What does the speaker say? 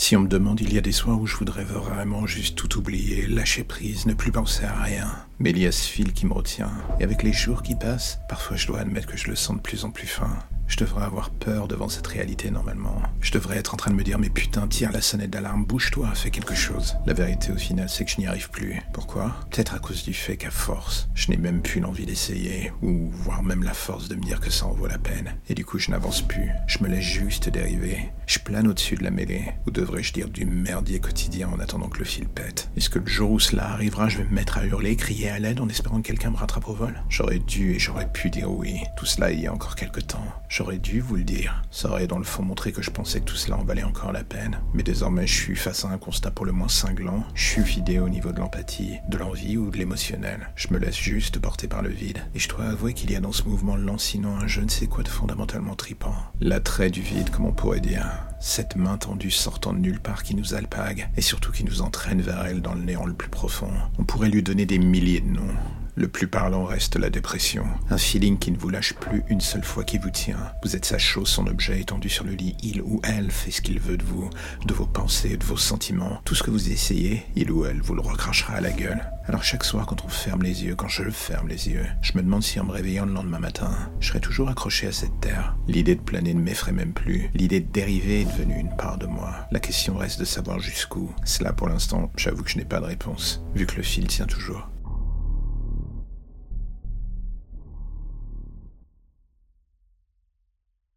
Si on me demande, il y a des soirs où je voudrais vraiment juste tout oublier, lâcher prise, ne plus penser à rien. Mais il y a ce fil qui me retient. Et avec les jours qui passent, parfois je dois admettre que je le sens de plus en plus fin. Je devrais avoir peur devant cette réalité normalement. Je devrais être en train de me dire mais putain, tire la sonnette d'alarme, bouge-toi, fais quelque chose. La vérité au final c'est que je n'y arrive plus. Pourquoi? Peut-être à cause du fait qu'à force, je n'ai même plus l'envie d'essayer, ou voire même la force de me dire que ça en vaut la peine. Et du coup je n'avance plus, je me laisse juste dériver. Je plane au-dessus de la mêlée, ou devrais-je dire du merdier quotidien en attendant que le fil pète? Est-ce que le jour où cela arrivera, je vais me mettre à hurler, crier à l'aide en espérant que quelqu'un me rattrape au vol? J'aurais dû et j'aurais pu dire oui. Tout cela il y a encore quelque temps. J'aurais dû vous le dire. Ça aurait dans le fond montré que je pensais que tout cela en valait encore la peine. Mais désormais, je suis face à un constat pour le moins cinglant. Je suis vidé au niveau de l'empathie, de l'envie ou de l'émotionnel. Je me laisse juste porter par le vide. Et je dois avouer qu'il y a dans ce mouvement lancinant un je ne sais quoi de fondamentalement tripant. L'attrait du vide, comme on pourrait dire. Cette main tendue sortant de nulle part qui nous alpague, et surtout qui nous entraîne vers elle dans le néant le plus profond. On pourrait lui donner des milliers de noms. Le plus parlant reste la dépression. Un feeling qui ne vous lâche plus une seule fois qui vous tient. Vous êtes sa chose, son objet étendu sur le lit. Il ou elle fait ce qu'il veut de vous, de vos pensées, de vos sentiments. Tout ce que vous essayez, il ou elle vous le recrachera à la gueule. Alors chaque soir, quand on ferme les yeux, quand je ferme les yeux, je me demande si en me réveillant le lendemain matin, je serai toujours accroché à cette terre. L'idée de planer ne m'effraie même plus. L'idée de dériver est devenue une part de moi. La question reste de savoir jusqu'où. Cela, pour l'instant, j'avoue que je n'ai pas de réponse, vu que le fil tient toujours.